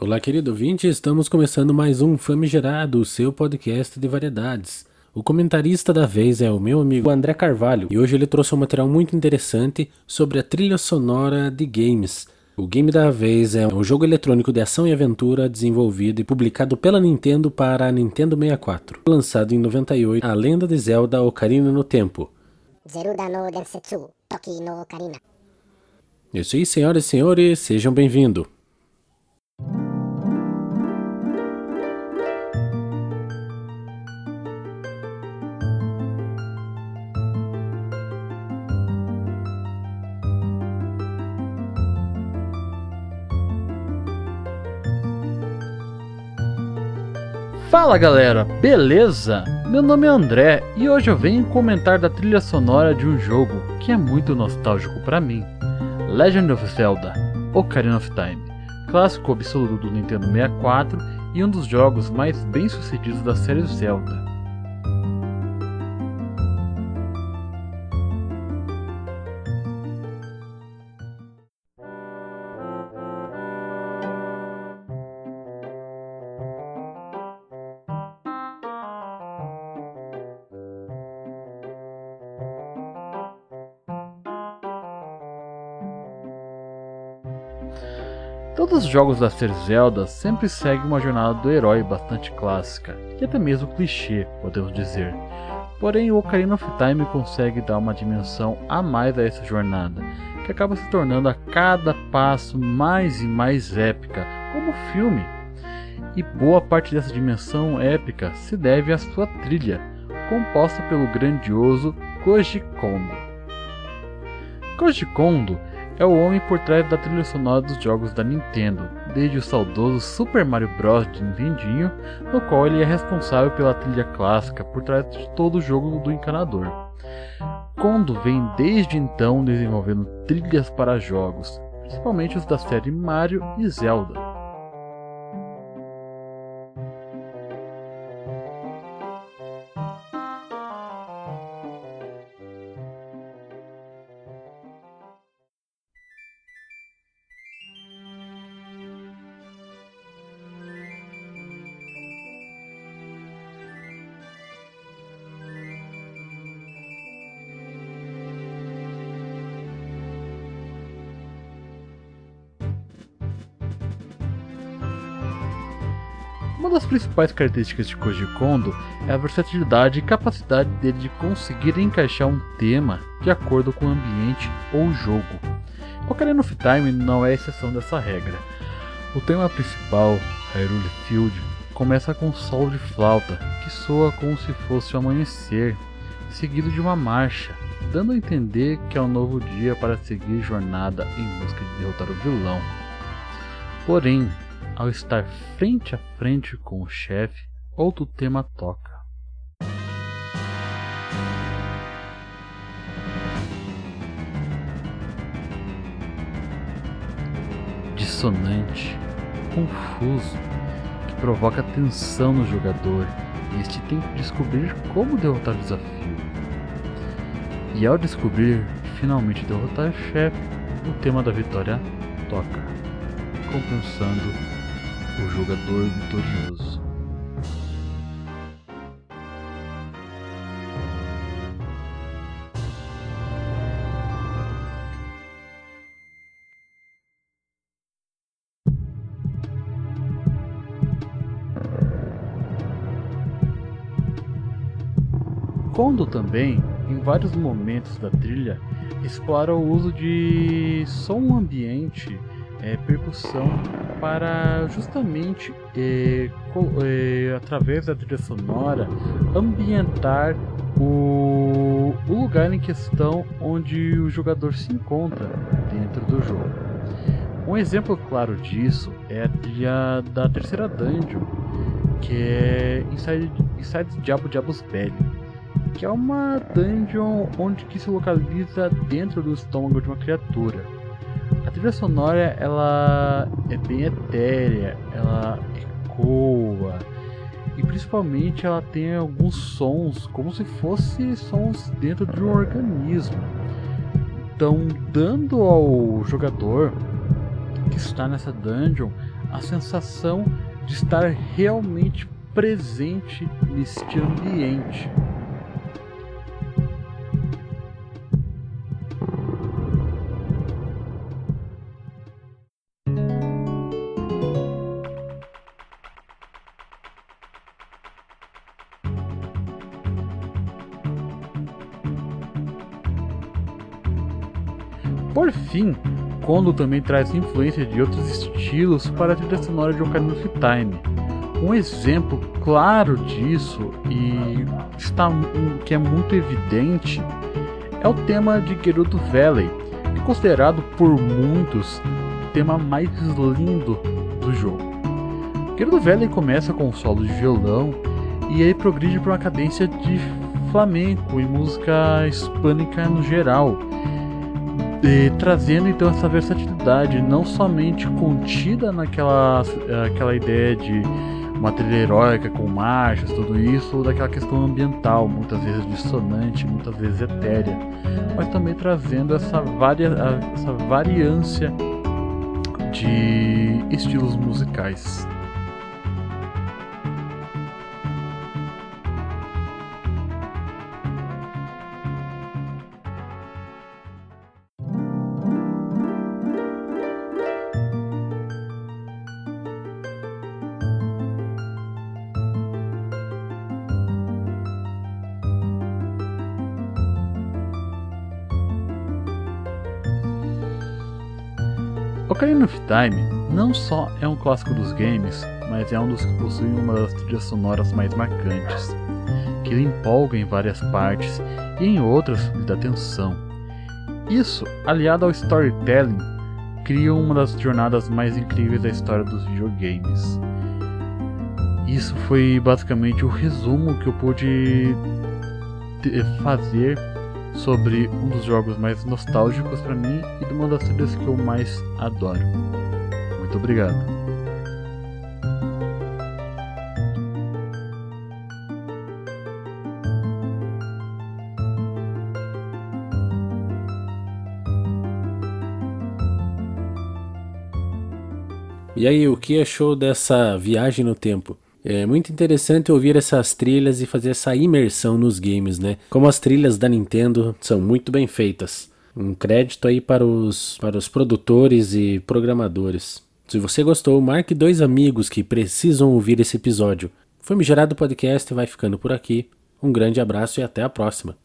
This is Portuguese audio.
Olá, querido ouvinte, estamos começando mais um Famigerado, o seu podcast de variedades. O comentarista da vez é o meu amigo André Carvalho e hoje ele trouxe um material muito interessante sobre a trilha sonora de games. O game da vez é um jogo eletrônico de ação e aventura desenvolvido e publicado pela Nintendo para a Nintendo 64, lançado em 98, A Lenda de Zelda Ocarina no Tempo. Zeruda no Densetsu, Toki no Ocarina. Isso aí, senhoras e senhores, sejam bem-vindos. Fala galera, beleza? Meu nome é André e hoje eu venho comentar da trilha sonora de um jogo que é muito nostálgico para mim: Legend of Zelda Ocarina of Time, clássico absoluto do Nintendo 64 e um dos jogos mais bem sucedidos da série Zelda. Todos os jogos da série Zelda sempre seguem uma jornada do herói bastante clássica, e até mesmo clichê, podemos dizer. Porém, o Ocarina of Time consegue dar uma dimensão a mais a essa jornada, que acaba se tornando a cada passo mais e mais épica, como filme. E boa parte dessa dimensão épica se deve à sua trilha, composta pelo grandioso Koji Kondo. Koji Kondo é o homem por trás da trilha sonora dos jogos da Nintendo, desde o saudoso Super Mario Bros. de Nintendinho, no qual ele é responsável pela trilha clássica por trás de todo o jogo do encanador. Kondo vem desde então desenvolvendo trilhas para jogos, principalmente os da série Mario e Zelda. Uma das principais características de Koji Kondo é a versatilidade e capacidade dele de conseguir encaixar um tema de acordo com o ambiente ou jogo. Ocarina of Time não é exceção dessa regra. O tema principal, Hyrule Field, começa com um solo de flauta que soa como se fosse o amanhecer, seguido de uma marcha, dando a entender que é um novo dia para seguir jornada em busca de derrotar o vilão. Porém, ao estar frente a frente com o chefe, outro tema toca. Dissonante, confuso, que provoca tensão no jogador e este tem que descobrir como derrotar o desafio. E ao descobrir finalmente derrotar o chefe, o tema da vitória toca, compensando o jogador vitorioso. Kondo também, em vários momentos da trilha, explora o uso de som ambiente é, percussão para justamente é, é, através da trilha sonora ambientar o, o lugar em questão onde o jogador se encontra dentro do jogo. Um exemplo claro disso é a trilha da terceira dungeon, que é Inside, Inside Diabo Diabos Belly, que é uma dungeon onde que se localiza dentro do estômago de uma criatura trilha sonora ela é bem etérea, ela ecoa e principalmente ela tem alguns sons como se fossem sons dentro de um organismo. Então, dando ao jogador que está nessa dungeon a sensação de estar realmente presente neste ambiente. Fim, Kondo também traz influência de outros estilos para a trilha sonora de Ocarina of Time. Um exemplo claro disso e está, que é muito evidente é o tema de Gerudo Valley, que é considerado por muitos o tema mais lindo do jogo. Gerudo Valley começa com um solo de violão e aí progride para uma cadência de flamenco e música hispânica no geral e, trazendo então essa versatilidade não somente contida naquela aquela ideia de uma trilha heróica com marchas, tudo isso, ou daquela questão ambiental, muitas vezes dissonante, muitas vezes etérea, mas também trazendo essa, varia, essa variância de estilos musicais. Ocarina of Time não só é um clássico dos games, mas é um dos que possui uma das trilhas sonoras mais marcantes, que empolga em várias partes e em outras lhe dá tensão. Isso, aliado ao storytelling, cria uma das jornadas mais incríveis da história dos videogames. Isso foi basicamente o resumo que eu pude fazer sobre um dos jogos mais nostálgicos para mim e de uma das trilhas que eu mais adoro. Muito obrigado. E aí, o que achou dessa viagem no tempo? É muito interessante ouvir essas trilhas e fazer essa imersão nos games, né? Como as trilhas da Nintendo são muito bem feitas. Um crédito aí para os, para os produtores e programadores. Se você gostou, marque dois amigos que precisam ouvir esse episódio. Foi Gerado Podcast vai ficando por aqui. Um grande abraço e até a próxima.